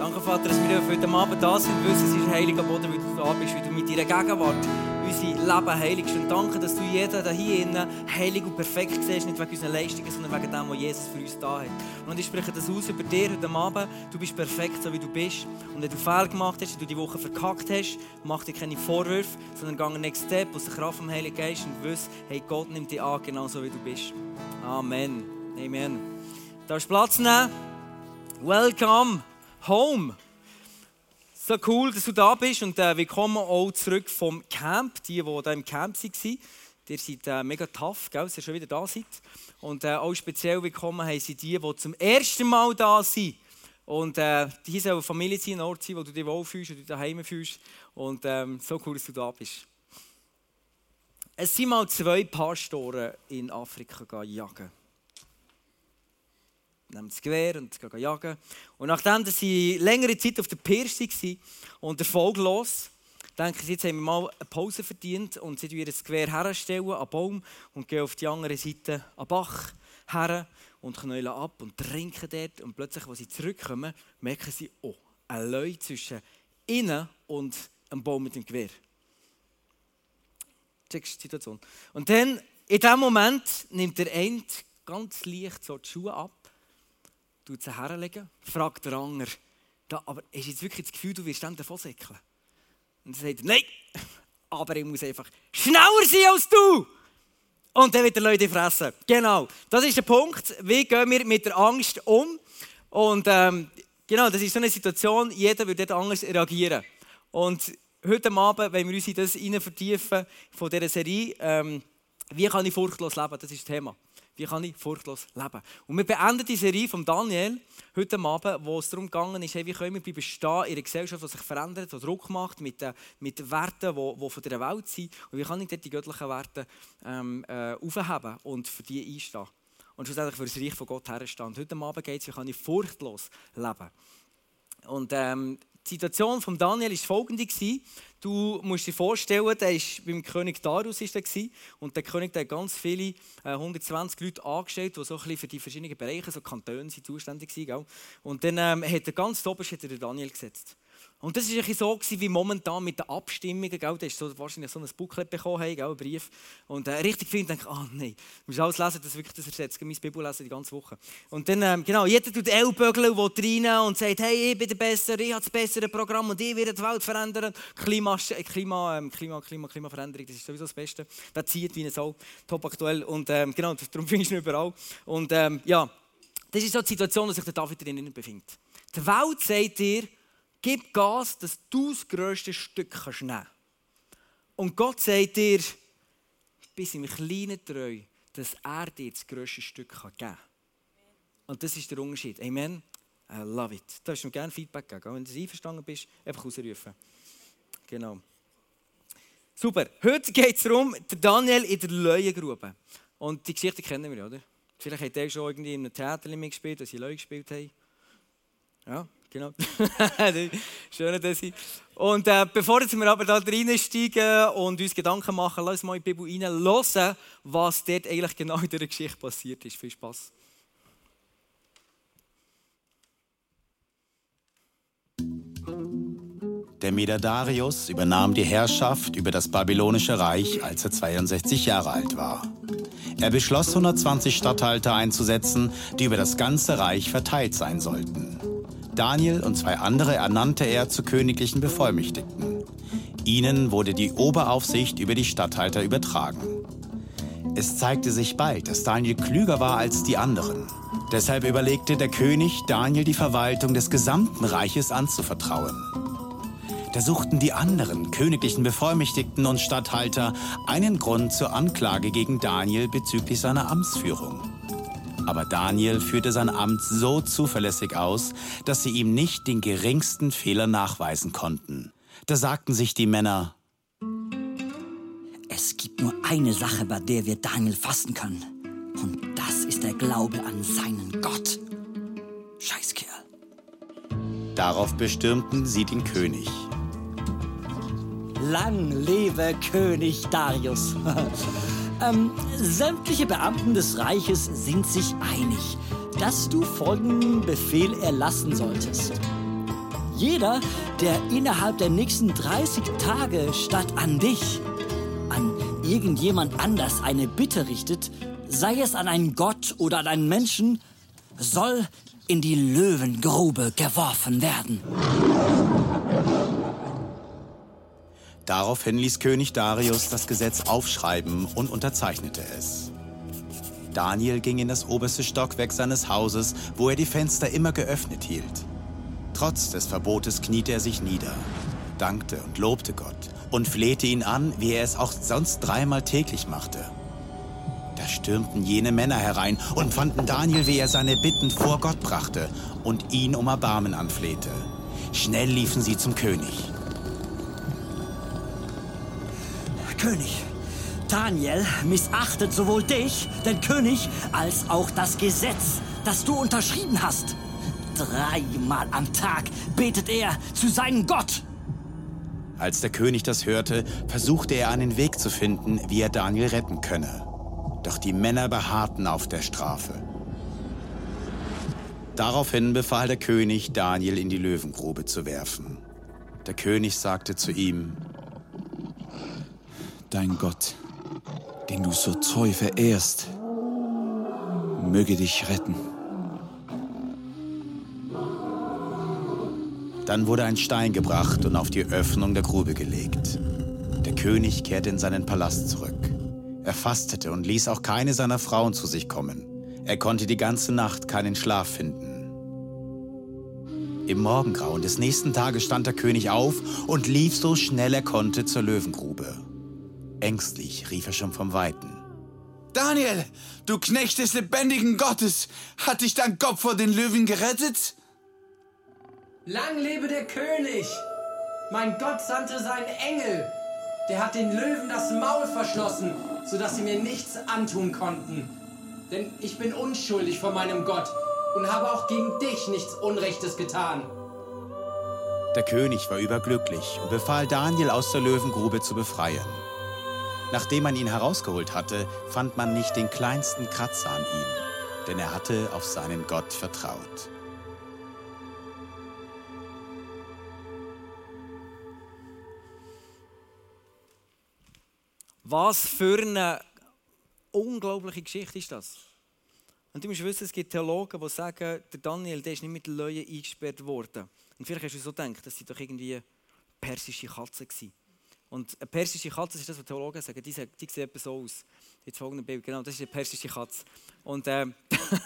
Danke, Vater, dass wir heute Abend da sind wissen, es ist heiliger Boden, weil du da bist, weil du mit deiner Gegenwart unser Leben heiligst. Und danke, dass du jeden hier innen heilig und perfekt siehst, nicht wegen unseren Leistungen, sondern wegen dem, was Jesus für uns da hat. Und ich spreche das aus über dir heute Abend. Du bist perfekt, so wie du bist. Und wenn du Fehler gemacht hast, wenn du die Woche verkackt hast, mach dir keine Vorwürfe, sondern geh einen Next Step aus der Kraft vom Heiligen Geist und wiss, hey, Gott nimmt dich an, genau so wie du bist. Amen. Amen. Darfst Platz nehmen? Welcome home. So cool, dass du da bist und äh, willkommen auch zurück vom Camp. Die, die hier im Camp waren, ihr seid äh, mega tough, gell, dass ihr schon wieder da seid. Und äh, auch speziell willkommen haben sie die, die zum ersten Mal da sind. Und äh, hier soll eine Familie sein, ein Ort sein, wo du dich wohlfühlst und dich daheim fühlst. Und ähm, so cool, dass du da bist. Es sind mal zwei Pastoren in Afrika jagen nehmen das Gewehr und gehen jagen. Und nachdem sie längere Zeit auf der Pirsch waren und erfolglos, denken sie, jetzt haben wir mal eine Pause verdient und sie ihr das Gewehr herstellen an Baum und gehen auf die andere Seite an Bach her und knallen ab und trinken dort. Und plötzlich, als sie zurückkommen, merken sie, oh, ein Leu zwischen ihnen und einem Baum mit dem Gewehr. Checkst die Situation. Und dann, in diesem Moment, nimmt der eine ganz leicht so die Schuhe ab tut sie herlegen, fragt der Anger, da, aber hast du jetzt wirklich das Gefühl, du wirst dann davon säckeln? Und er sagt, nein, aber ich muss einfach schneller sein als du. Und dann wird der Leute fressen. Genau, das ist der Punkt. Wie gehen wir mit der Angst um? Und ähm, genau, das ist so eine Situation, jeder wird dort anders reagieren. Und heute Abend, wenn wir uns in das vertiefen von dieser Serie, ähm, wie kann ich furchtlos leben, das ist das Thema. Wie kann ich furchtlos leben? Und wir beenden die Serie von Daniel heute Abend, wo es darum gegangen ist, wie können wir bleiben stehen in einer Gesellschaft, die sich verändert, die Druck macht mit, äh, mit Werten, die, die von dieser Welt sind. Und wie kann ich dort die göttlichen Werte ähm, äh, aufheben und für die einstehen? Und schlussendlich für das Reich von Gott herstehen. Heute Abend geht es, wie kann ich furchtlos leben? Und ähm, die Situation von Daniel war folgende. Du musst dir vorstellen, der war beim König Darius und der König der hat ganz viele, äh, 120 Leute angestellt, die so für die verschiedenen Bereiche, so Kantone, zuständig waren. Und dann ähm, hat er ganz oberst hat er Daniel gesetzt. Und das war so wie momentan mit den Abstimmungen. Gell? Da hast du wahrscheinlich so ein Booklet bekommen, hey, einen Brief. Und äh, richtig viel denke ah oh, nein, du musst alles lesen, das wirklich das ersetzt. Ich meine Bibel lesen die ganze Woche. Und dann, ähm, genau, jeder tut Ellbögel und will rein und sagt, hey, ich bin der Bessere, ich habe das bessere Programm und ich werde die Welt verändern. Klima, äh, Klima, ähm, Klima, Klima, Klimaveränderung, das ist sowieso das Beste. Das zieht wie eine Sau, top aktuell. Und ähm, genau, darum findest du ihn überall. Und ähm, ja, das ist so die Situation, in der sich der David drinnen befindet. Die Welt sagt dir, Gib Gas, dass du das grösste Stück kannst nehmen. Und Gott sagt dir, bis im Kleinen treu, dass er dir das grösste Stück geben kann. Und das ist der Unterschied. Amen. I love it. Da hast du mir gerne Feedback geben. Wenn du einverstanden bist, einfach rausrufen. Genau. Super. Heute geht es darum, Daniel in der Löwengrube. Und die Geschichte kennen wir, oder? Vielleicht hat er schon irgendwie in einem Theater mitgespielt, als sie Löwe gespielt haben. Ja, Genau. Schön, dass ich. Und äh, bevor wir aber da reinsteigen und uns Gedanken machen, lass uns mal in die Bibel rein was dort eigentlich genau in dieser Geschichte passiert ist. Viel Spaß. Der Meder Darius übernahm die Herrschaft über das babylonische Reich, als er 62 Jahre alt war. Er beschloss, 120 Statthalter einzusetzen, die über das ganze Reich verteilt sein sollten. Daniel und zwei andere ernannte er zu königlichen Bevollmächtigten. Ihnen wurde die Oberaufsicht über die Statthalter übertragen. Es zeigte sich bald, dass Daniel klüger war als die anderen. Deshalb überlegte der König, Daniel die Verwaltung des gesamten Reiches anzuvertrauen. Da suchten die anderen königlichen Bevollmächtigten und Statthalter einen Grund zur Anklage gegen Daniel bezüglich seiner Amtsführung. Aber Daniel führte sein Amt so zuverlässig aus, dass sie ihm nicht den geringsten Fehler nachweisen konnten. Da sagten sich die Männer, es gibt nur eine Sache, bei der wir Daniel fassen können. Und das ist der Glaube an seinen Gott. Scheißkerl. Darauf bestürmten sie den König. Lang lebe König Darius. Ähm, sämtliche Beamten des Reiches sind sich einig, dass du folgenden Befehl erlassen solltest. Jeder, der innerhalb der nächsten 30 Tage statt an dich, an irgendjemand anders eine Bitte richtet, sei es an einen Gott oder an einen Menschen, soll in die Löwengrube geworfen werden. Daraufhin ließ König Darius das Gesetz aufschreiben und unterzeichnete es. Daniel ging in das oberste Stockwerk seines Hauses, wo er die Fenster immer geöffnet hielt. Trotz des Verbotes kniete er sich nieder, dankte und lobte Gott und flehte ihn an, wie er es auch sonst dreimal täglich machte. Da stürmten jene Männer herein und fanden Daniel, wie er seine Bitten vor Gott brachte und ihn um Erbarmen anflehte. Schnell liefen sie zum König. König, Daniel missachtet sowohl dich, den König, als auch das Gesetz, das du unterschrieben hast. Dreimal am Tag betet er zu seinem Gott. Als der König das hörte, versuchte er einen Weg zu finden, wie er Daniel retten könne. Doch die Männer beharrten auf der Strafe. Daraufhin befahl der König, Daniel in die Löwengrube zu werfen. Der König sagte zu ihm, Dein Gott, den du so treu verehrst, möge dich retten. Dann wurde ein Stein gebracht und auf die Öffnung der Grube gelegt. Der König kehrte in seinen Palast zurück. Er fastete und ließ auch keine seiner Frauen zu sich kommen. Er konnte die ganze Nacht keinen Schlaf finden. Im Morgengrauen des nächsten Tages stand der König auf und lief so schnell er konnte zur Löwengrube. Ängstlich rief er schon vom Weiten. Daniel, du Knecht des lebendigen Gottes, hat dich dein Kopf vor den Löwen gerettet? Lang lebe der König! Mein Gott sandte seinen Engel. Der hat den Löwen das Maul verschlossen, sodass sie mir nichts antun konnten. Denn ich bin unschuldig vor meinem Gott und habe auch gegen dich nichts Unrechtes getan. Der König war überglücklich und befahl Daniel aus der Löwengrube zu befreien. Nachdem man ihn herausgeholt hatte, fand man nicht den kleinsten Kratzer an ihm, denn er hatte auf seinen Gott vertraut. Was für eine unglaubliche Geschichte ist das? Und du musst wissen, es gibt Theologen, die sagen, der Daniel der ist nicht mit Löwen eingesperrt worden. Und vielleicht hast du so gedacht, das sind doch irgendwie persische Katzen gewesen. Und eine persische Katze, das ist das, was Theologen sagen, die, die sieht etwa so aus. Jetzt folgende Bild, genau, das ist eine persische Katze. Und äh,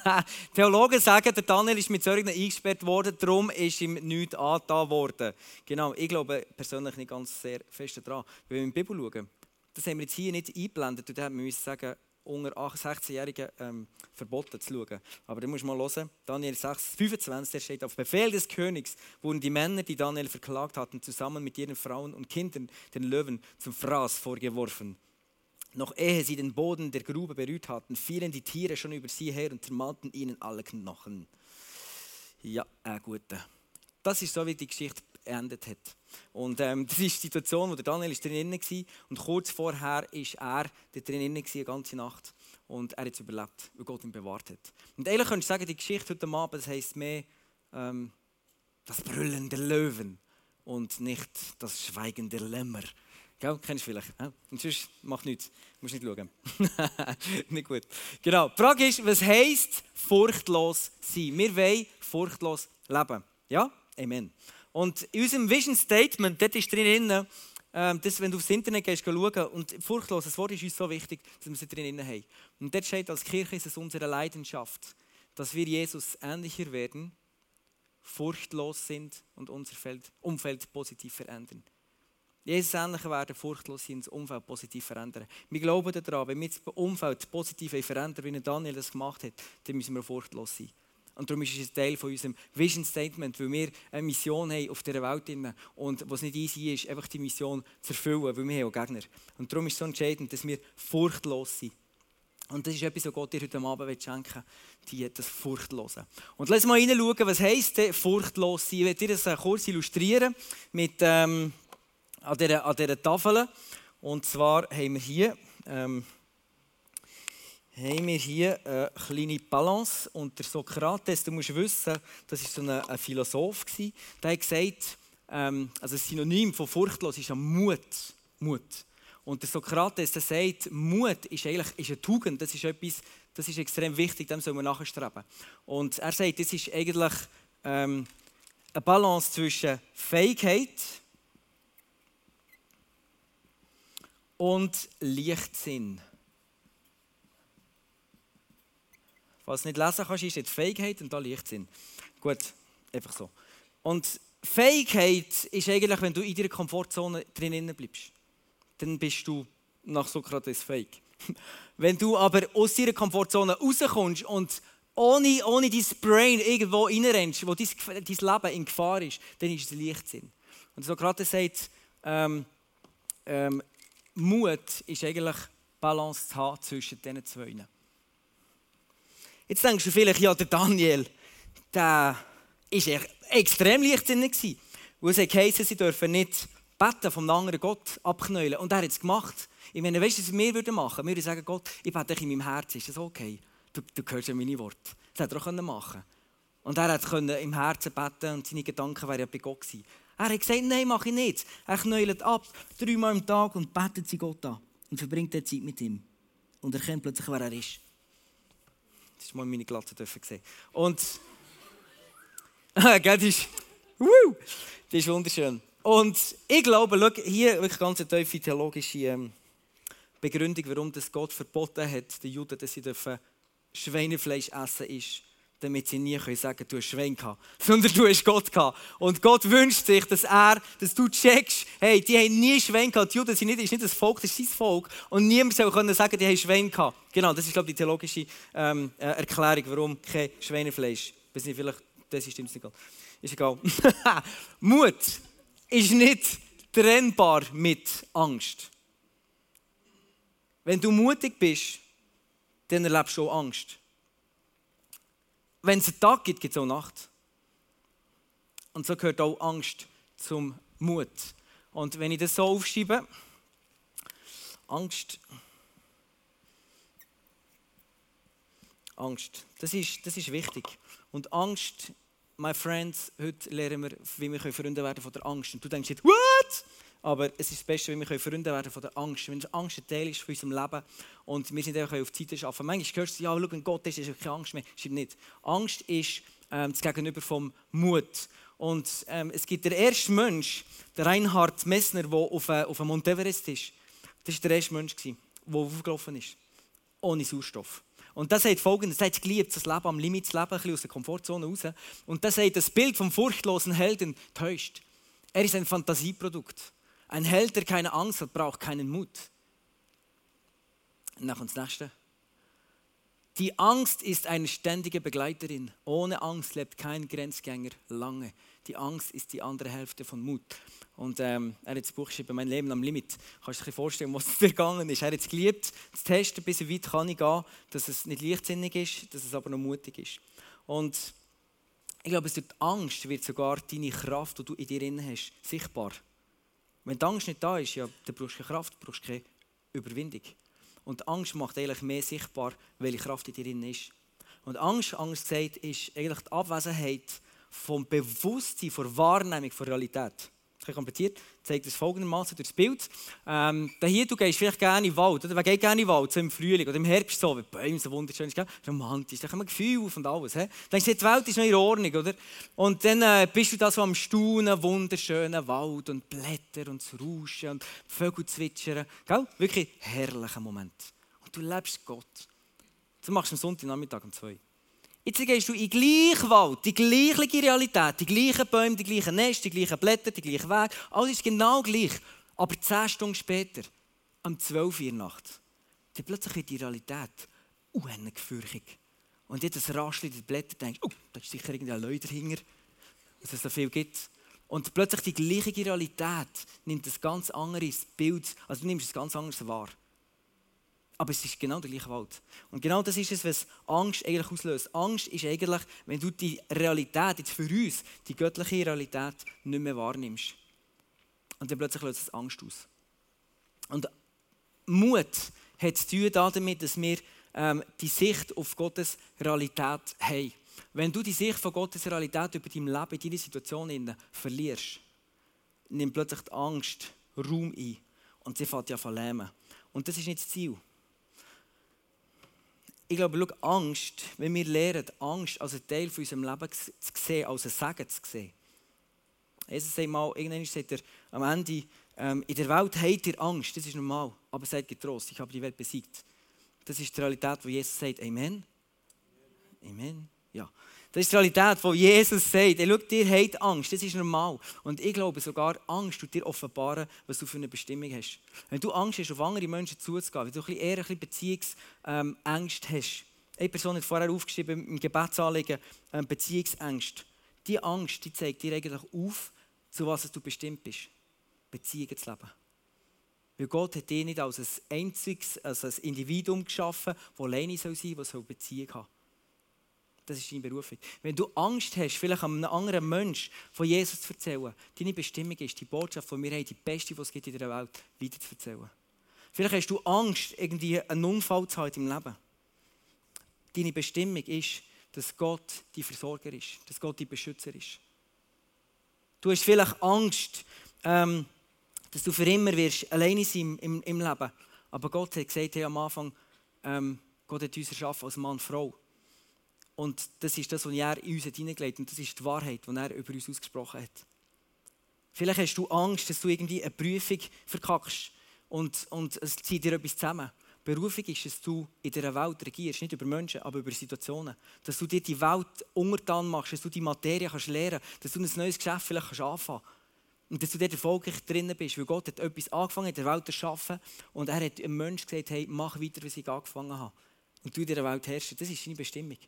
Theologen sagen, der Daniel ist mit solchen eingesperrt worden, darum ist ihm nichts angetan worden. Genau, ich glaube persönlich nicht ganz sehr fest daran. Wenn wir in die Bibel schauen, das haben wir jetzt hier nicht eingeblendet, und da müssen wir sagen, unter 16-Jährigen ähm, verboten zu schauen. Aber da muss man mal hören, Daniel 6, 25, da steht, auf Befehl des Königs wurden die Männer, die Daniel verklagt hatten, zusammen mit ihren Frauen und Kindern den Löwen zum Fraß vorgeworfen. Noch ehe sie den Boden der Grube berührt hatten, fielen die Tiere schon über sie her und zermalten ihnen alle Knochen. Ja, äh, gut. Das ist so, wie die Geschichte beendet hat. Und ähm, das ist die Situation, wo der Daniel ist drin war. Und kurz vorher ist er drin die ganze Nacht. Und er hat es überlebt, weil Gott ihn bewahrt hat. Und eigentlich könntest du sagen, die Geschichte heute Abend, das heisst mehr ähm, das Brüllen der Löwen und nicht das Schweigen der Lämmer. Gell? Kennst du vielleicht? Ja? Und sonst macht nichts. Du musst nicht schauen. nicht gut. Genau. Die Frage ist, was heisst furchtlos sein? Wir wollen furchtlos leben. Ja? Amen. Und in unserem Vision Statement, dort ist drin, äh, dass, wenn du aufs Internet gehst, schauen, und furchtlos, das Wort ist uns so wichtig, dass wir sie drin haben. Und dort steht, als Kirche ist es unsere Leidenschaft, dass wir Jesus ähnlicher werden, furchtlos sind und unser Umfeld positiv verändern. Jesus ähnlicher werden, furchtlos sein das Umfeld positiv verändern. Wir glauben daran, wenn wir das Umfeld positiv verändern, wie Daniel das gemacht hat, dann müssen wir furchtlos sein. Und darum ist es ein Teil von unserem Vision Statement, weil wir eine Mission haben auf dieser Welt und was nicht easy ist, einfach die Mission zu erfüllen, weil wir haben auch Gegner. Und darum ist es so entscheidend, dass wir furchtlos sind. Und das ist etwas, was Gott dir heute Abend schenken will, das Furchtlose. Und lass mal hineinschauen, was heisst denn furchtlos sein? Ich werde dir das äh, kurz illustrieren mit, ähm, an, dieser, an dieser Tafel. Und zwar haben wir hier ähm, haben wir hier eine kleine Balance. Und der Sokrates, du musst wissen, das war so ein, ein Philosoph, der hat gesagt, ähm, also ein Synonym von furchtlos ist ja Mut. Mut. Und der Sokrates der sagt, Mut ist eigentlich ist eine Tugend, das ist etwas, das ist extrem wichtig, dem soll man nachstreben. Und er sagt, das ist eigentlich ähm, eine Balance zwischen Fähigkeit und Lichtsinn. Was du nicht lesen kannst, ist jetzt Fähigkeit und da Lichtsinn. Gut, einfach so. Und Fähigkeit ist eigentlich, wenn du in deiner Komfortzone drinnen bleibst. Dann bist du nach Sokrates fähig. Wenn du aber aus deiner Komfortzone rauskommst und ohne, ohne dein Brain irgendwo reinrennst, wo dein, dein Leben in Gefahr ist, dann ist es Leichtsinn. Und Sokrates sagt, ähm, ähm, Mut ist eigentlich Balance zu haben zwischen diesen zwei. Jetzt denkst du vielleicht, ja, der Daniel, der war extrem leichtsinnig. Gewesen, weil es heisst, sie dürfen nicht beten vom anderen Gott abknäulen. Und er hat es gemacht. Ich meine, weißt du, was wir würden machen? Wir würden sagen, Gott, ich bete dich in meinem Herzen. Ist das okay? Du, du hörst ja meine Worte. Das hätte er auch machen können. Und er konnte im Herzen beten und seine Gedanken wären ja bei Gott gewesen. Er hat gesagt, nein, mache ich nicht. Er knäulet ab, dreimal am Tag und betet sie Gott an. Und verbringt Zeit mit ihm. Und erkennt plötzlich, wer er ist. Das ist mal meine Glatze dürfen sehen. Und das ist, woo, das ist wunderschön. Und ich glaube, schau, hier wirklich ganz eine tiefe theologische ähm, Begründung, warum das Gott verboten hat, den Juden, dass sie dürfen Schweinefleisch essen ist, damit sie nie können sagen, du hast Schwein gehabt, sondern du hast Gott gehabt. Und Gott wünscht sich, dass er, dass du checkst, hey, die haben nie Schwein gehabt, die Juden sind nicht, ist nicht das Volk, das ist sein Volk. Und niemand soll können sagen, die haben Schwein gehabt. Genau, das ist, glaube ich, die theologische ähm, äh, Erklärung, warum kein Schweinefleisch. Weiß nicht, vielleicht, das ist nicht egal. Ist egal. Mut ist nicht trennbar mit Angst. Wenn du mutig bist, dann erlebst du auch Angst. Wenn es einen Tag gibt, gibt es auch Nacht. Und so gehört auch Angst zum Mut. Und wenn ich das so aufschreibe, Angst, Angst, das ist, das ist wichtig. Und Angst, my friends, heute lernen wir, wie wir Freunde werden von der Angst. Und du denkst jetzt, what? Aber es ist das Beste, wenn wir Freunde werden von der Angst. Wenn Angst ein Teil ist von unserem Leben und wir sind einfach auf die Zeit arbeiten. Manchmal hörst du, ja, schau, wenn Gott ist, ist keine Angst mehr. Stimmt nicht. Angst ist ähm, das Gegenüber vom Mut. Und ähm, es gibt den ersten Mensch, der Reinhard Messner, der auf, äh, auf Mount Everest ist. Das war der erste Mensch, der aufgelaufen ist. Ohne Sauerstoff. Und das sagt folgendes: hat geliebt, das Leben am Limit zu leben, ein bisschen aus der Komfortzone raus. Und das sagt, das Bild vom furchtlosen Helden täuscht. Er ist ein Fantasieprodukt. Ein Held, der keine Angst hat, braucht keinen Mut. Nach uns nächste. Die Angst ist eine ständige Begleiterin. Ohne Angst lebt kein Grenzgänger lange. Die Angst ist die andere Hälfte von Mut. Und ähm, er hat das Buch geschrieben, mein Leben am Limit. Kannst du dir vorstellen, was es gegangen ist? Er hat es geliebt, zu testen, bis wie weit kann ich gehen, dass es nicht leichtsinnig ist, dass es aber noch mutig ist. Und ich glaube, durch die Angst wird sogar deine Kraft, die du in dir hast, sichtbar. Wenn die Angst nicht da ist, ja, dann brauchst du keine Kraft, brauchst keine Überwindung. Und Angst macht eigentlich mehr sichtbar, welche Kraft in dir drin ist. Und Angst, Angst gesagt, ist eigentlich die Abwesenheit vom Bewusstsein, von Wahrnehmung, von Realität kompliziert, zeigt es folgendermaßen durch das Bild. Ähm, hier, du gehst vielleicht gerne in den Wald, oder? Wer geht gerne in den Wald, so im Frühling oder im Herbst so, wie Bäume so wunderschön sind, romantisch, da kommen Gefühle auf und alles. He? Denkst du, die Welt ist noch in Ordnung, oder? Und dann äh, bist du da so am Staunen, wunderschönen Wald und Blätter und das Rauschen und Vögel zwitschern. Gell? Wirklich herrlicher Moment. Und du lebst Gott. Das machst du am Sonntagnachmittag um zwei. Jetzt gehst du in den gleichen Wald, die gleiche Realität, die gleichen Bäume, die gleichen Nester, die gleichen Blätter, die gleichen Wege. Alles ist genau gleich. Aber zehn Stunden später, um 12 Uhr Nacht, dann plötzlich wird die Realität gefürchtig. Und jetzt Raschel in den Blättern denkst, oh, da ist sicher irgendein Leute dahinter, dass es so viel gibt. Und plötzlich die gleiche Realität nimmt ein ganz anderes Bild, also du nimmst es ganz anders wahr. Aber es ist genau der gleiche Wald. Und genau das ist es, was Angst eigentlich auslöst. Angst ist eigentlich, wenn du die Realität, jetzt für uns, die göttliche Realität nicht mehr wahrnimmst. Und dann plötzlich löst es Angst aus. Und Mut hat zu tun damit, dass wir ähm, die Sicht auf Gottes Realität haben. Wenn du die Sicht von Gottes Realität über dein Leben, in deine Situation verlierst, nimmt plötzlich die Angst Raum ein und sie fängt ja an lähmen. Und das ist nicht das Ziel. Ich glaube, schau, Angst, wenn wir lernen, Angst als einen Teil von unserem Leben zu sehen, als ein Segen zu sehen. Jesus sagt mal, irgendwann sagt er am Ende, ähm, in der Welt habt ihr Angst, das ist normal, aber seid getrost, ich habe die Welt besiegt. Das ist die Realität, wo Jesus sagt, Amen. Amen. Ja. Das ist die Realität, wo Jesus sagt, hey, schau, dir habt Angst, das ist normal. Und ich glaube sogar, Angst tut dir offenbaren, was du für eine Bestimmung hast. Wenn du Angst hast, auf andere Menschen zuzugehen, wenn du ein eher ein Beziehungsängst ähm, hast. Eine Person hat vorher aufgeschrieben im Gebetsanliegen ähm, Beziehungsängst. Die Angst, die zeigt dir eigentlich auf, zu was du bestimmt bist. Beziehungen zu leben. Weil Gott hat dich nicht als ein einziges, als ein Individuum geschaffen, das alleine sein soll, das Beziehung haben Das ist deine Berufung. Wenn du Angst hast, vielleicht einem anderen Menschen von Jesus zu erzählen, deine Bestimmung ist, die Botschaft, die wir haben, die beste, die es gibt in der Welt, weiter zu erzählen. Vielleicht hast du Angst, irgendwie einen Unfall zu haben im Leben. Deine Bestimmung ist, dass Gott dein Versorger ist, dass Gott dein Beschützer ist. Du hast vielleicht Angst, ähm, dass du für immer wirst alleine sein im, im Leben. Aber Gott hat gesagt hey, am Anfang, ähm, Gott hat uns erschaffen als Mann und Frau. Und das ist das, was er in uns hineingelegt hat. Und das ist die Wahrheit, die er über uns ausgesprochen hat. Vielleicht hast du Angst, dass du irgendwie eine Prüfung verkackst und, und es zieht dir etwas zusammen. Berufung ist, dass du in dieser Welt regierst, nicht über Menschen, aber über Situationen. Dass du dir die Welt untertan machst, dass du die Materie kannst lernen kannst, dass du ein neues Geschäft vielleicht kannst anfangen kannst. Und dass du dort erfolgreich drinnen bist, weil Gott hat etwas angefangen in der Welt zu schaffen und er hat einem Menschen gesagt, hey, mach weiter, was ich angefangen habe. Und du in dieser Welt herrschst. Das ist deine Bestimmung.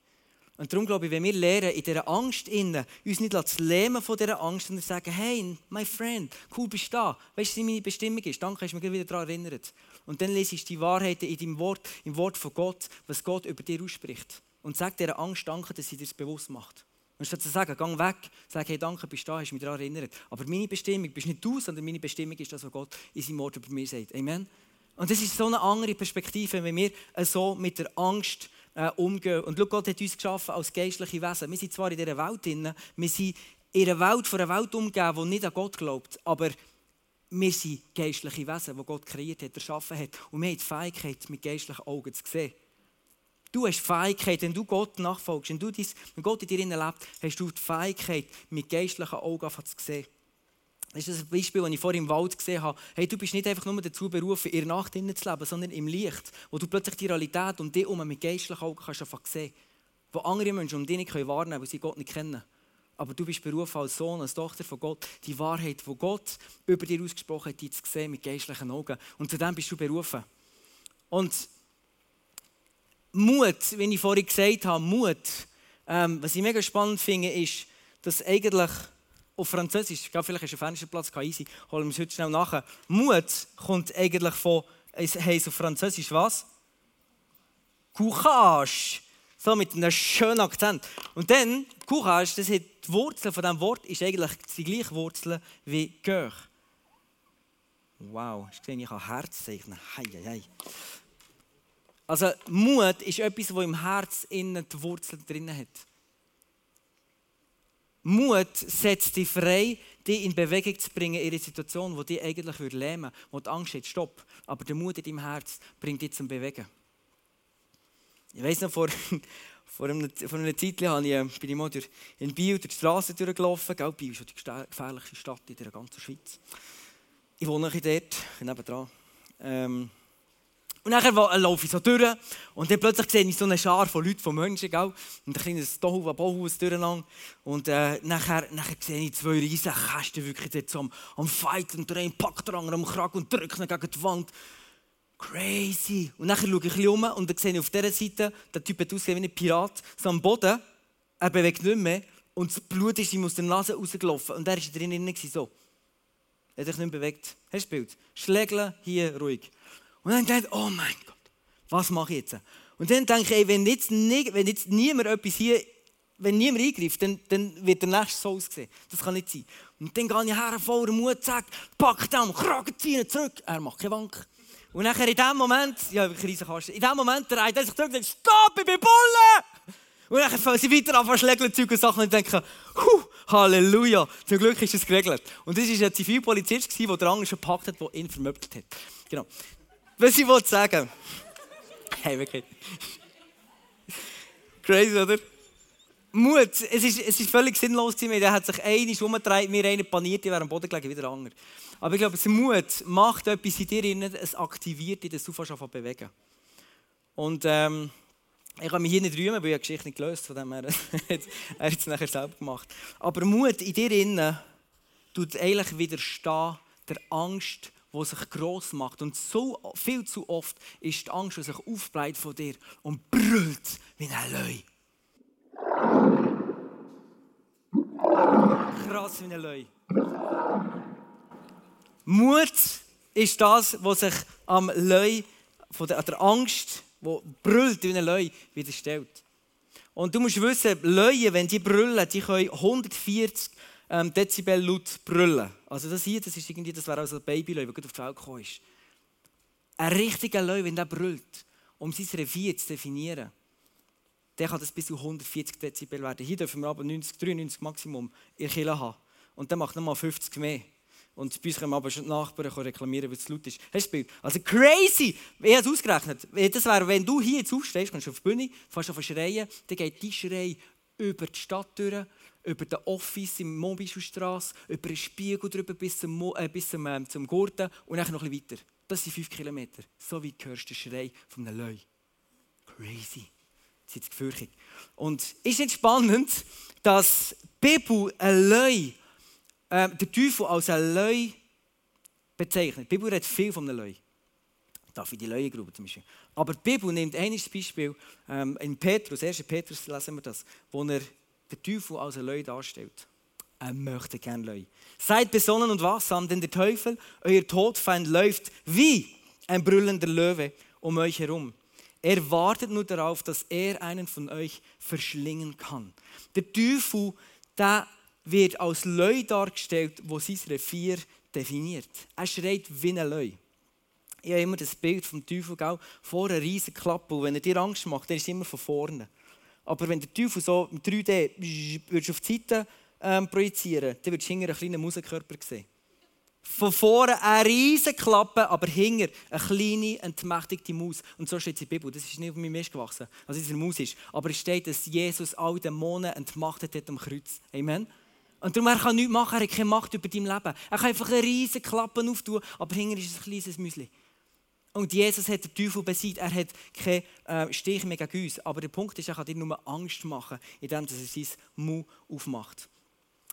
Und darum glaube ich, wenn wir lernen, in dieser Angst innen, uns nicht zu lähmen von dieser Angst, sondern sagen, hey, my friend, cool bist du da. Weißt du, was meine Bestimmung ist? Danke, hast du mich wieder daran erinnert. Und dann lese ich die Wahrheiten in deinem Wort, im Wort von Gott, was Gott über dir ausspricht. Und sag dieser Angst Danke, dass sie dir das bewusst macht. Und statt zu sagen, geh weg, sag, hey, danke, bist du da, hast mich daran erinnert. Aber meine Bestimmung bist nicht du, sondern meine Bestimmung ist das, was Gott in seinem Wort über mir sagt. Amen. Und das ist so eine andere Perspektive, wenn wir so mit der Angst äh, umgehen. Und schau, Gott hat uns geschaffen als geistliche Wesen. Wir sind zwar in dieser Welt drin, wir sind in einer Welt, von einer Welt umgeben, die nicht an Gott glaubt, aber wir sind geistliche Wesen, die Gott kreiert hat, erschaffen hat. Und wir haben die Fähigkeit, mit geistlichen Augen zu sehen. Du hast die Fähigkeit, wenn du Gott nachfolgst, wenn, du dies, wenn Gott in dir lebt, hast du die Fähigkeit, mit geistlichen Augen zu sehen. Das ist ein Beispiel, das ich vorhin im Wald gesehen habe. Hey, du bist nicht einfach nur dazu berufen, in der Nacht zu leben, sondern im Licht, wo du plötzlich die Realität um dich herum mit geistlichen Augen kannst sehen Wo andere Menschen um dich nicht wahrnehmen können, weil sie Gott nicht kennen. Aber du bist berufen als Sohn, als Tochter von Gott, die Wahrheit, die Gott über dir ausgesprochen hat, die zu sehen mit geistlichen Augen. Und zu dem bist du berufen. Und Mut, wie ich vorhin gesagt habe, Mut, ähm, was ich mega spannend finde, ist, dass eigentlich auf Französisch, glaube, vielleicht ist ein Fensterplatz, easy, holen wir es heute schnell nach. Mut kommt eigentlich von, es heisst auf Französisch was? Courage. So mit einem schönen Akzent. Und dann, Courage, das hat die Wurzel von diesem Wort ist eigentlich die gleiche Wurzel wie Cœur. Wow, ich sehe, ich kann Herz zeichnen. Hei, hei, hei. Also Mut ist etwas, das im Herz innen die Wurzel drin hat. Mut setzt dich frei, dich in Bewegung zu bringen in eine Situation, die dich eigentlich lähmen würde, wo die Angst hat, stopp. Aber der Mut in deinem Herz bringt dich zum Bewegen. Ich weiss noch, vor, vor, einer, vor einer Zeit ich, äh, bin ich mal durch, in Biel durch die Straße durchgelaufen. Gell, Biel ist die gefährlichste Stadt in der ganzen Schweiz. Ich wohne dort, nebenan. Ähm, und dann laufe ich so durch und dann plötzlich sehe ich so eine Schar von Leuten, von Menschen, gell? und ein kleines Tohu, Bohus durcheinander. Und äh, nachher, nachher sehe ich zwei Kästen wirklich dort so am, am Fighten und der eine packt den anderen am Kragen und drückt ihn gegen die Wand. Crazy. Und dann schaue ich ein bisschen um und dann sehe ich auf dieser Seite, der Typ hat ausgesehen wie ein Pirat, so am Boden, er bewegt nicht mehr und das Blut ist ihm aus der Nase rausgelaufen und er war drinnen so. Er hat sich nicht bewegt. Hast du das Bild? Schlägeln, hier ruhig. Und dann denke ich, oh mein Gott, was mache ich jetzt? Und dann denke ich, ey, wenn, jetzt nie, wenn jetzt niemand etwas hier, wenn niemand eingreift, dann, dann wird der nächste so aussehen. Das kann nicht sein. Und dann gehe ich her, voller Mut, sage, pack den, Kragen ziehen, zurück. Er macht keine Wank. Und nachher in dem Moment, ja, wirklich riesen Kasten, in dem Moment dreht er sich zurück und sagt, stopp, ich bin Bulle! Und dann fangen sie weiter an, schlägeln Zeug und Sachen und denken, Halleluja, zum Glück ist es geregelt. Und das war ein Zivilpolizist, der den anderen schon gepackt hat, der ihn vermöbelt hat. Genau. Was ich wollte sagen, hey, wirklich. Crazy, oder? Mut, es ist, es ist völlig sinnlos gewesen. Er hat sich einig umgedreht, mir einer paniert, die wäre am Boden gelegen, wieder andere. Aber ich glaube, Mut macht etwas in dir, es aktiviert dich, dass du fast anfangen bewegen. Und ähm, ich kann mich hier nicht rühmen, weil ich die Geschichte nicht gelöst von er hat es nachher selber gemacht. Aber Mut in dir innen tut eigentlich widerstehen der Angst, die sich gross macht. Und so viel zu oft ist die Angst, die sich aufbreitet von dir und brüllt wie ein Löwe. Krass wie ein Löwe. Mut ist das, was sich am Löwe, von der, der Angst, wo brüllt wie ein Löwe, widerstellt. Und du musst wissen, Löwe, wenn die brüllen, die können 140 ähm, Dezibel laut brüllen. Also das hier, das ist irgendwie, das wäre also ein Babylöwe, der auf die Welt gekommen ist. Ein richtiger Löwe, wenn der brüllt, um sein Revier zu definieren, der kann das bis zu 140 Dezibel werden. Hier dürfen wir aber 90, 93 Maximum in Kille haben. Und dann macht nochmal 50 mehr. Und bei uns können aber schon die Nachbarn reklamieren, weil es laut ist. Hast du? Also crazy! Ich habe es ausgerechnet. Das wäre, wenn du hier jetzt aufstehst, kommst du auf die Bühne, fährst auf schreien, dann geht die Schrei über die Stadt durch, über den Office im Mobischulstrasse, über den Spiegel drüber bis zum, Mo äh, bis zum, äh, zum Gurten und dann noch ein bisschen weiter. Das sind fünf Kilometer. So weit hörst du den Schrei von einem Löwe. Crazy. Das ist gefürchtig. Und ist nicht spannend, dass die Bibel ein Löwe äh, der Teufel als ein Löwe bezeichnet. Die Bibel redet viel von einem Löwe. Darf ich die Löwengrube zum Beispiel. Aber die Bibel nimmt ein Beispiel, ähm, in Petrus, 1. Petrus lesen wir das, wo er den Teufel als ein Löwe darstellt. Er möchte gern Löwe. Seid besonnen und wachsam, denn der Teufel, euer Todfeind, läuft wie ein brüllender Löwe um euch herum. Er wartet nur darauf, dass er einen von euch verschlingen kann. Der Teufel, der wird als Löwe dargestellt, wo sein Revier definiert. Er schreit wie ein Löwe. Ich habe immer das Bild vom Teufel gell, vor einer riesigen Klappe. Und wenn er dir Angst macht, dann ist er immer von vorne. Aber wenn der Teufel so im 3D würdest auf die Seite ähm, projizieren dann würdest du hinter einen kleinen Musenkörper sehen. Von vorne eine riesige Klappe, aber hinter eine kleine, entmächtigte Maus. Und so steht es in der Bibel. Das ist nicht auf meinem Mist gewachsen, als es eine Maus ist. Aber es steht, dass Jesus alle Dämonen entmachtet hat am Kreuz. Amen. Und darum, er kann nichts machen, er hat keine Macht über dein Leben. Er kann einfach eine riesige Klappe auftun, aber hinter ist es ein kleines Müsli. Und Jesus hat den Teufel besiegt. Er hat keinen äh, Stich mehr gegen uns. Aber der Punkt ist, er kann dir nur Angst machen, indem er sein Mu aufmacht.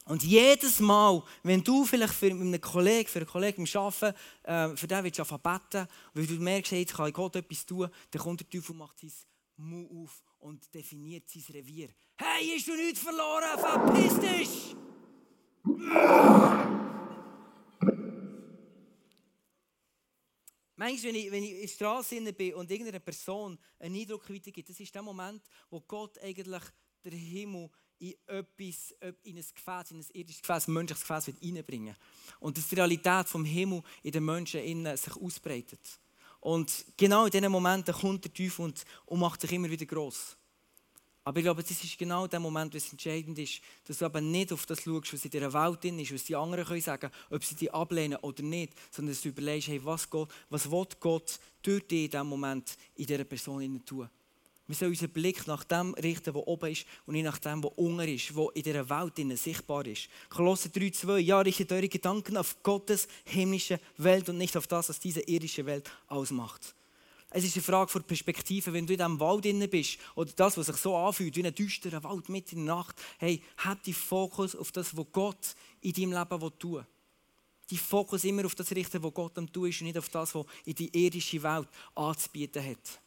Und jedes Mal, wenn du vielleicht für einen Kollegen, für einen Kollegen im Arbeiten, äh, für den willst du beten, weil du merkst, hey, jetzt kann Gott etwas tun, dann kommt der Teufel macht sein Mu auf und definiert sein Revier. Hey, hast du nichts verloren? Verpiss dich! Manchmal, wenn ich, wenn ich in der Straße bin und irgendeine Person einen Eindruck weitergibt, das ist der Moment, wo Gott eigentlich den Himmel in etwas, in ein Gefäß, in ein irdisches Gefäß, ein menschliches Gefäß reinbringen Und dass die Realität vom Himmel in den Menschen innen sich ausbreitet. Und genau in diesen Momenten kommt der Teufel und, und macht sich immer wieder gross. Aber ich glaube, das ist genau der Moment, wo es entscheidend ist, dass du eben nicht auf das schaust, was in dieser Welt drin ist, was die anderen können sagen ob sie dich ablehnen oder nicht, sondern dass du überlegst, hey, was, Gott, was will Gott durch dich in diesem Moment in dieser Person tun. Wir sollen unseren Blick nach dem richten, was oben ist und nicht nach dem, was unten ist, was in dieser Welt sichtbar ist. Kolosser 3,2 Ja, richtet eure Gedanken auf Gottes himmlische Welt und nicht auf das, was diese irdische Welt ausmacht. Es ist eine Frage von Perspektive. Wenn du in diesem Wald drin bist oder das, was sich so anfühlt, wie ein düsterer Wald mitten in der Nacht, hey, hab den Fokus auf das, was Gott in deinem Leben tun will. Die Fokus immer auf das richten, was Gott am tun ist und nicht auf das, was in die irdische Welt anzubieten hat.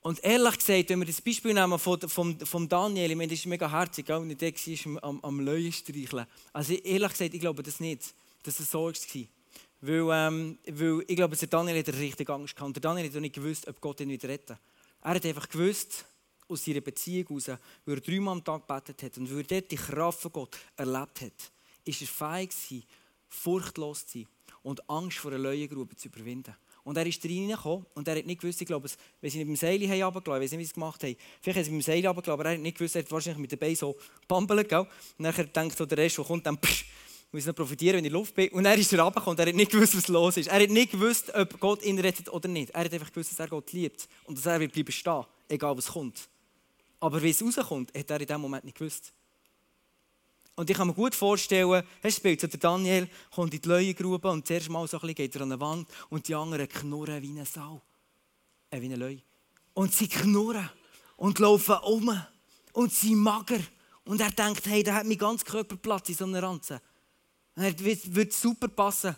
Und ehrlich gesagt, wenn wir das Beispiel nehmen von, von, von Daniel, ich meine, das ist mega herzig, auch nicht der war am, am Löwen streicheln. Also ehrlich gesagt, ich glaube das nicht, dass es so war. Weil, ähm, weil ich glaube, der Daniel hat richtig Angst gehabt. Der Daniel hat nicht gewusst, ob Gott ihn wieder retten Er hat einfach gewusst, aus seiner Beziehung heraus, weil er dreimal am Tag gebetet hat und weil er dort die Kraft von Gott erlebt hat, ist er fähig gewesen, furchtlos zu sein und Angst vor einer Leuengrube zu überwinden. Und er ist reingekommen und er hat nicht gewusst, ich glaube, wenn sie mit dem Seil haben runtergelassen, ich weiß nicht, wie sie es gemacht haben, vielleicht haben sie dem Seil runtergelassen, aber er hat nicht gewusst, er hat wahrscheinlich mit Beinen so pampeln, gell? Und nachher denkt so, der Rest, der kommt, dann psch, muss noch profitieren, wenn ich in Luft bin. Und er ist er runtergekommen und er hat nicht gewusst, was los ist. Er hat nicht gewusst, ob Gott ihn rettet oder nicht. Er hat einfach gewusst, dass er Gott liebt und dass er bleiben stehen, egal was kommt. Aber wie es rauskommt, hat er in dem Moment nicht gewusst. Und ich kann mir gut vorstellen, er spielt so der Daniel, kommt in die Leuengrube und zuerst mal so ein bisschen geht er an die Wand und die anderen knurren wie eine Sau. Äh, wie eine Leu. Und sie knurren und laufen um und sie mager. Und er denkt, hey, der hat mein ganzen Körper Platz in so einer Ranze. Und er wird super passen.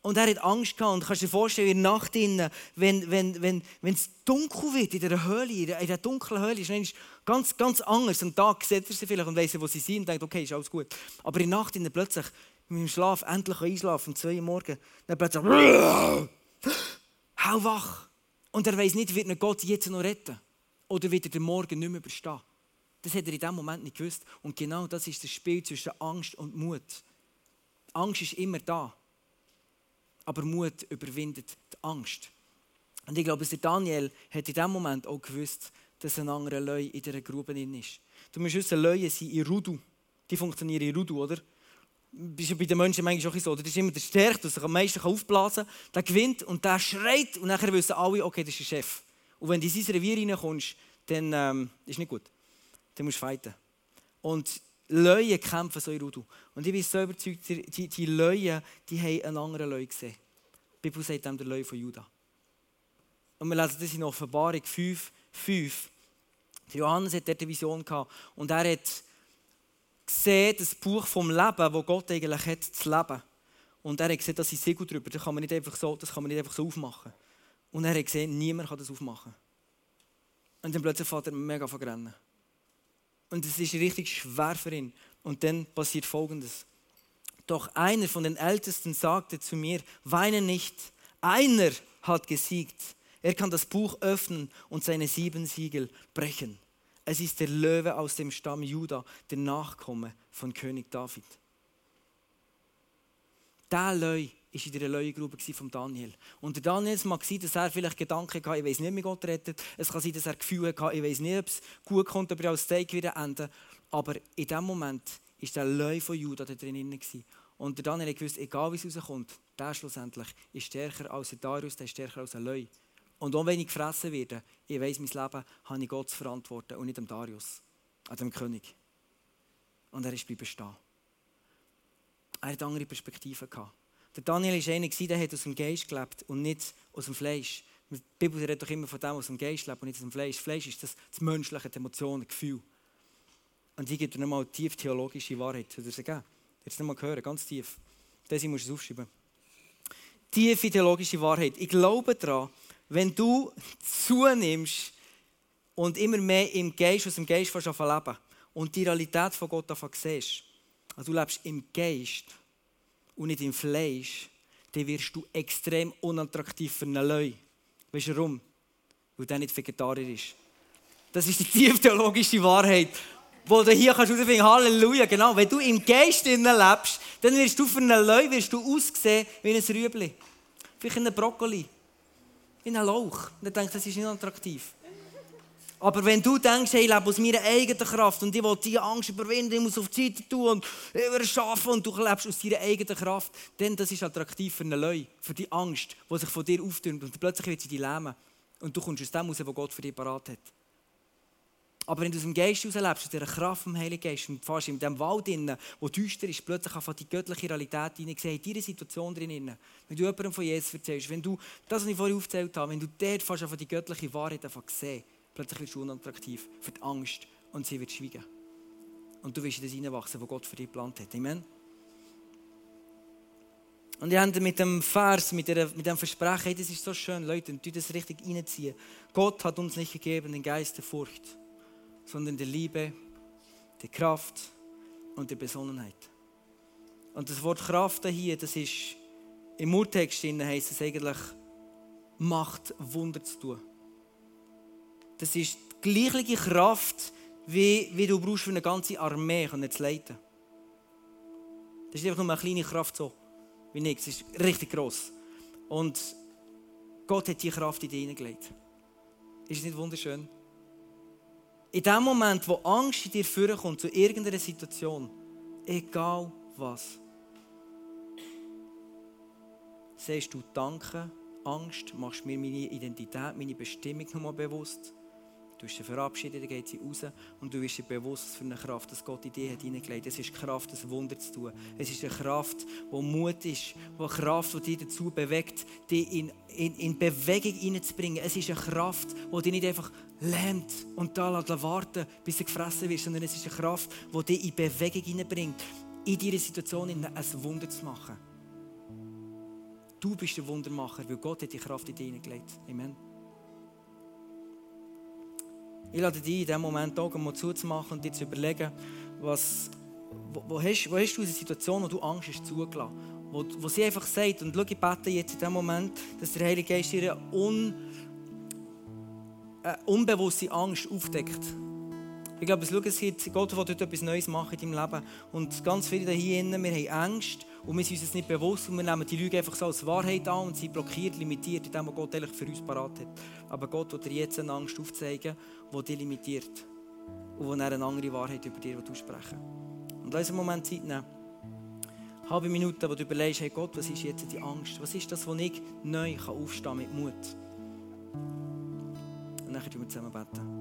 Und er hat Angst gehabt. Und kannst dir vorstellen, in der Nacht, wenn, wenn, wenn, wenn es dunkel wird in der Höhle, in der, dunklen Höhle, ist es ganz, ganz anders. Am Tag sieht er sie vielleicht und weiss, wo sie sind und denkt, okay, ist alles gut. Aber in der Nacht innen plötzlich, mit dem Schlaf, endlich einschlafen, um zwei Uhr morgens, dann plötzlich, hau wach. Und er weiß nicht, wird Gott jetzt noch retten? Oder wird er den Morgen nicht mehr überstehen? Das hat er in dem Moment nicht gewusst. Und genau das ist das Spiel zwischen Angst und Mut. Angst ist immer da aber Mut überwindet die Angst. Und ich glaube, der Daniel hat in dem Moment auch gewusst, dass ein anderer Leu in dieser Grube ist. Du musst wissen, Leute sind in Rudu. Die funktionieren in Rudu, oder? Das ist bei den Menschen manchmal auch so. Das ist immer der Stärkste, der sich am meisten aufblasen kann. Der gewinnt und der schreit und nachher wissen alle, okay, das ist der Chef. Und wenn du in sein Revier reinkommst, dann ähm, ist nicht gut. Dann musst du fighten. Und Leute kämpfen so in Rudu. Und ich bin so überzeugt, die, die, Leute, die haben einen anderen Leute gesehen. Die Bibel sagt dem der Leute von Juda. Und wir lesen das in Offenbarung 5, 5. Der Johannes hat dort eine Vision gehabt und er hat gesehen, das Buch vom Leben, wo Gott eigentlich hat, zu leben. Und er hat gesehen, dass ist Siegel drüber, das kann man nicht einfach so, das kann man nicht einfach so aufmachen. Und er hat gesehen, niemand kann das aufmachen. Und dann plötzlich fährt er mega verrennen. Und es ist richtig schwer für ihn. Und dann passiert Folgendes. Doch einer von den Ältesten sagte zu mir, weine nicht, einer hat gesiegt. Er kann das Buch öffnen und seine sieben Siegel brechen. Es ist der Löwe aus dem Stamm Juda, der Nachkomme von König David. Der Löwe war in der Leuengrube von Daniel. Und der Daniel, es mag sein, dass er vielleicht Gedanken hatte, ich weiß nicht, wie Gott rettet. Es kann sein, dass er Gefühle hatte, ich weiß nicht, ob es gut kommt, aber als Steak wieder enden. Aber in dem Moment war der Leu von Judah da drin. Und der Daniel wusste, egal wie es rauskommt, der schlussendlich ist stärker als der Darius, der ist stärker als ein Leu. Und auch wenn ich gefressen werde, ich weiß, mein Leben habe ich Gott zu verantworten und nicht dem Darius, an dem König. Und er ist bleiben stehen. Er hat andere Perspektiven gehabt. Der Daniel war einer, der hat aus dem Geist gelebt und nicht aus dem Fleisch. Die Bibel redet doch immer von dem, was dem Geist lebt und nicht aus dem Fleisch. Das Fleisch ist das, das menschliche, die Emotionen, Gefühl. Und ich gebe dir nochmal tief theologische Wahrheit. Soll ich geben? Jetzt nochmal hören, ganz tief. Das musst du aufschreiben. Tiefe theologische Wahrheit. Ich glaube daran, wenn du zunimmst und immer mehr im Geist, aus dem Geist leben und die Realität von Gott siehst, also du lebst im Geist, und nicht im Fleisch, dann wirst du extrem unattraktiv für einen Leu. Weißt du warum? Weil der nicht Vegetarier ist. Das ist die tieftheologische Wahrheit, wo du hier kannst herausfinden, Halleluja, genau. Wenn du im Geist lebst, dann wirst du für einen Leu wirst du aussehen wie ein Rüebli. Vielleicht ein Brokkoli. Wie ein Lauch. Dann denkst das ist nicht attraktiv. Aber wenn du denkst, hey, ich lebe aus meiner eigenen Kraft und ich will diese Angst überwinden, ich muss auf die Seite tun und ich will schaffen und du lebst aus deiner eigenen Kraft, dann das ist attraktiv für einen Leu, für die Angst, die sich von dir auftürmt und plötzlich wird sie dich lähmen und du kommst aus dem raus, was Gott für dich parat hat. Aber wenn du aus dem Geist heraus lebst, aus dieser Kraft vom Heiligen Geist und fast in dem Wald innen, wo düster ist, plötzlich einfach die göttliche Realität hineinsehen, in dieser Situation drin. Wenn du jemandem von Jesus erzählst, wenn du das, was ich vorhin aufgezählt habe, wenn du dort fast einfach die göttliche Wahrheit einfach siehst, Plötzlich du unattraktiv für die Angst und sie wird schweigen. Und du wirst in das hineinwachsen, was Gott für dich geplant hat. Amen. Und ich habe mit dem Vers, mit, der, mit dem Versprechen, hey, das ist so schön, Leute, und das richtig reinziehen. Gott hat uns nicht gegeben den Geist der Furcht, sondern der Liebe, der Kraft und der Besonnenheit. Und das Wort Kraft hier, das ist im Urtext heißt es eigentlich Macht, Wunder zu tun. Das ist die gleiche Kraft, wie, wie du brauchst, für eine ganze Armee zu leiten. Das ist einfach nur eine kleine Kraft so. wie nichts. Es ist richtig gross. Und Gott hat diese Kraft in dich hineingelegt. Ist es nicht wunderschön? In dem Moment, wo Angst in dir vorkommt, zu irgendeiner Situation, egal was, sagst du Danke, Angst, machst mir meine Identität, meine Bestimmung nochmal bewusst. Du hast sie verabschiedet, dann geht sie raus und du wirst dir bewusst, was für eine Kraft das Gott in dir hat hineingelegt. Es ist Kraft, das Wunder zu tun. Es ist eine Kraft, die Mut ist, eine Kraft, die dich dazu bewegt, dich in, in, in Bewegung hineinzubringen. Es ist eine Kraft, die dich nicht einfach lähmt und da warten, bis du gefressen wirst, sondern es ist eine Kraft, die dich in Bewegung hineinbringt, in dieser Situation ein Wunder zu machen. Du bist der Wundermacher, weil Gott hat die Kraft in dich hineingelegt. Amen. Ich lade dich in diesem Moment Augen mal zuzumachen und dir zu überlegen, was, wo, wo, hast, wo hast du eine Situation, wo du Angst hast zugelassen wo, wo sie einfach sagt, und schau, ich bete jetzt in diesem Moment, dass der Heilige Geist ihre un, äh, unbewusste Angst aufdeckt. Ich glaube, es gibt, Gott will dort etwas Neues machen in deinem Leben. Und ganz viele hier innen, wir haben Angst und wir sind uns nicht bewusst und wir nehmen die Lüge einfach so als Wahrheit an und sind blockiert, limitiert, in dem, was Gott eigentlich für uns parat hat. Aber Gott will dir jetzt eine Angst aufzeigen, die dich limitiert und wo eine andere Wahrheit über dir aussprechen Und lass einen Moment Zeit nehmen. Halbe Minute, wo du überlegst, hey Gott, was ist jetzt die Angst? Was ist das, wo ich neu aufstehen kann mit Mut? Und dann können wir zusammen beten.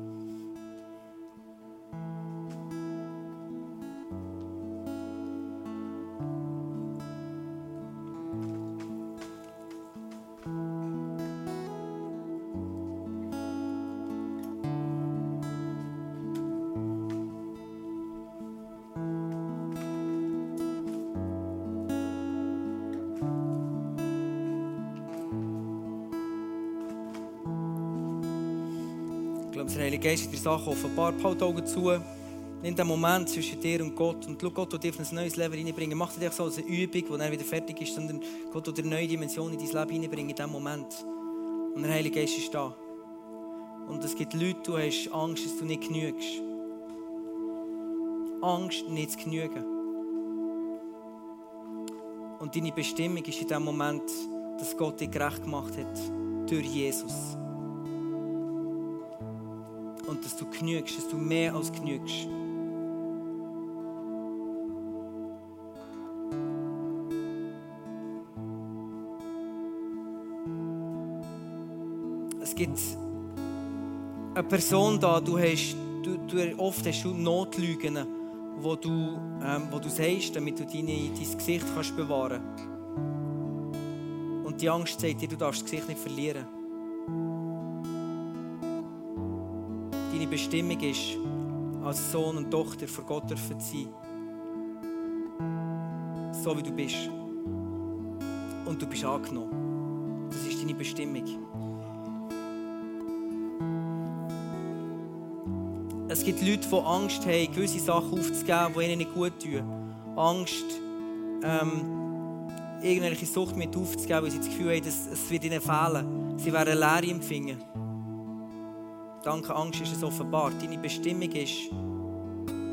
Sachen offenbart. Halt Augen zu. Nimm den Moment zwischen dir und Gott und schau, Gott dir auf ein neues Leben reinbringen. Mach dir so als eine Übung, die dann wieder fertig ist, sondern Gott dir eine neue Dimension in dein Leben reinbringen in diesem Moment. Und der Heilige Geist ist da. Und es gibt Leute, du hast Angst, dass du nicht genügst. Angst, nicht zu genügen. Und deine Bestimmung ist in dem Moment, dass Gott dich gerecht gemacht hat durch Jesus und dass du genügst, dass du mehr als genügst. Es gibt eine Person da, du hast, du, du, oft hast du Notlügen, wo du, ähm, wo du sagst, damit du deine, dein Gesicht kannst bewahren Und die Angst sagt dir, du darfst das Gesicht nicht verlieren. Bestimmung ist, als Sohn und Tochter vor Gott dürfen sein. So wie du bist. Und du bist angenommen. Das ist deine Bestimmung. Es gibt Leute, die Angst haben, gewisse Sachen aufzugeben, die ihnen nicht gut tun. Angst, ähm, irgendwelche Sucht mit aufzugeben, weil sie das Gefühl haben, es wird ihnen fehlen. Sie werden Leere empfinden. Danke Angst ist es offenbart. Deine Bestimmung ist,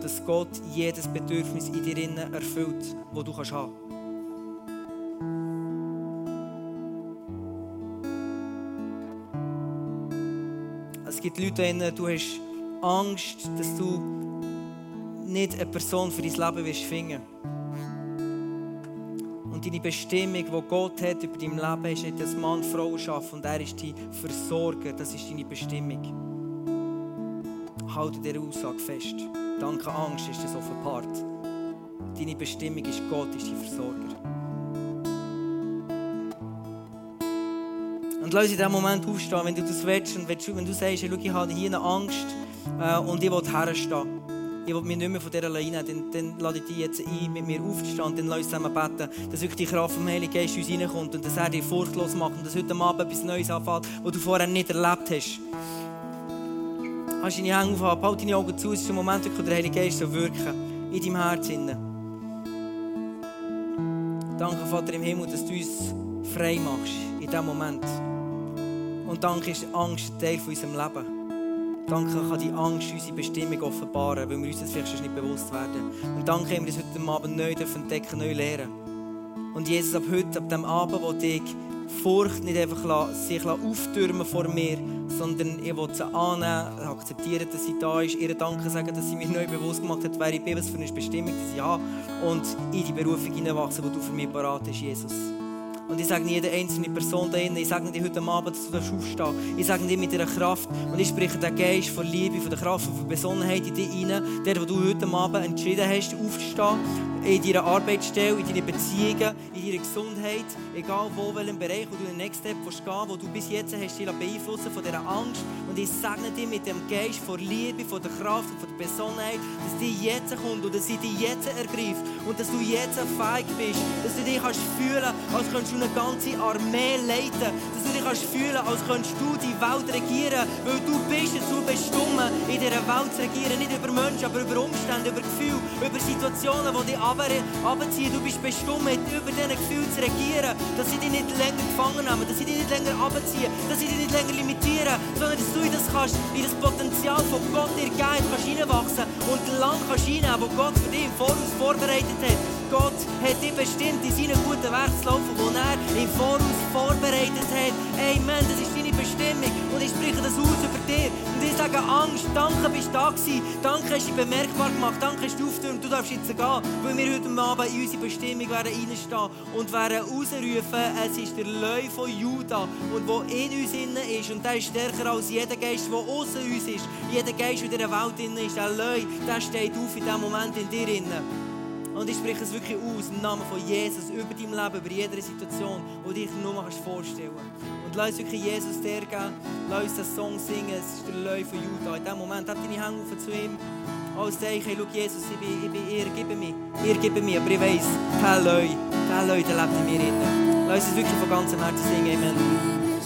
dass Gott jedes Bedürfnis in dir erfüllt, das du kannst haben Es gibt Leute, denen du hast Angst, dass du nicht eine Person für dein Leben wirst finden. Und deine Bestimmung, die Gott hat über dein Leben, ist nicht, dass Mann Frau schafft und er ist dein Versorger. Das ist deine Bestimmung halte dieser Aussage fest. Danke Angst ist das offenbart. Deine Bestimmung ist Gott, ist dein Versorger. Und lass in diesem Moment aufstehen, wenn du das willst und wenn du sagst, hey, schau, ich habe hier eine Angst äh, und ich will herstehen. Ich will mich nicht mehr von dieser Leine, dann, dann lade ich dich jetzt ein, mit mir aufzustehen und dann lass uns zusammen beten, dass wirklich die Kraft vom Heiligen Geist uns reinkommt und dass er dich furchtlos macht und dass heute Abend etwas Neues anfällt, was du vorher nicht erlebt hast kannst deine Hände aufhaben, halt deine Augen zu, es ist ein Moment, wo der Heilige Geist so wirken in deinem Herzen. Danke, Vater im Himmel, dass du uns frei machst in diesem Moment. Und danke ist Angst ein Teil von unserem Leben. Danke kann die Angst unsere Bestimmung offenbaren, weil wir uns das vielleicht nicht bewusst werden. Und danke haben wir das heute Abend neu entdecken, neu lernen. Und Jesus, ab heute, ab dem Abend, wo ich Furcht nicht einfach sich auftürmen vor mir, sondern ich will sie annehmen, akzeptieren, dass sie da ist, ihr Danke sagen, dass sie mir neu bewusst gemacht hat, wer ich bin, was für eine Bestimmung dass ich habe und in die Berufung hineinwachsen, die du für mich parat hast, Jesus. Und ich sage nicht jede einzelne Person da ich sage dir heute Abend, dass du aufstehen darfst. Ich sage dir mit dieser Kraft und ich spreche den Geist von Liebe, von der Kraft, von Besonnenheit in dich hinein, der, wo du heute Abend entschieden hast, aufzustehen, in deiner Arbeitsstelle, in deinen Beziehungen, in deiner Gesundheit, egal wo, welchem Bereich, wo du den Next Step gehen wo du bis jetzt hast dich beeinflussen von dieser Angst. Und ich segne dir mit dem Geist von Liebe, von der Kraft und von der Besonnenheit, dass die jetzt kommt und dass sie dich jetzt ergreift und dass du jetzt feig bist, dass du dich kannst fühlen, als könntest du eine ganze Armee leiten, dass du dich kannst fühlen, als könntest du die Welt regieren, weil du bist dazu bestimmt, in dieser Welt zu regieren, nicht über Menschen, aber über Umstände, über Gefühle, über Situationen, die dich abziehen. Du bist bestimmt, über diese Gefühle zu regieren, dass sie dich nicht länger gefangen nehmen, dass sie dich nicht länger abziehen, dass sie dich nicht länger limitieren, sondern dass du in das, kannst, in das Potenzial von Gott dir geben kannst reinwachsen und lang kannst reinnehmen, wo Gott für dich im Voraus vorbereitet hat. Gott hat dich bestimmt, in seinen guten Werk zu laufen, die er im Voraus vorbereitet hat. Amen, das ist deine Bestimmung und ich spreche das aus über dir. Und ich sage Angst, danke bist du da gewesen, danke hast du bemerkbar gemacht, danke hast du aufgetürmt, du darfst jetzt gehen, weil wir heute Abend in unsere Bestimmung werden reinstehen und werden ausrufen, es ist der Löwe von Juda und wo in uns innen ist und der ist stärker als jeder Geist, der außen uns ist. Jeder Geist, der in der Welt innen ist, der Löwe, der steht auf in diesem Moment in dir innen. Und ich spreche es wirklich aus im Namen von Jesus über dein Leben, über jede Situation, die dich nur mal vorstellen kannst. Lass uns wirklich Jesus dir geben. Lass uns den Song singen. Es ist der Löwe von Judah. In diesem Moment, hab deine Hände auf zu ihm. Als Zeichen, schau Jesus, ich bin, ich bin ihr, gib mir. Ihr gib mir. Aber ich weiss, der Löwe, der Löwe, der lebt in mir. Lass uns wirklich von ganzem Herzen singen. Amen.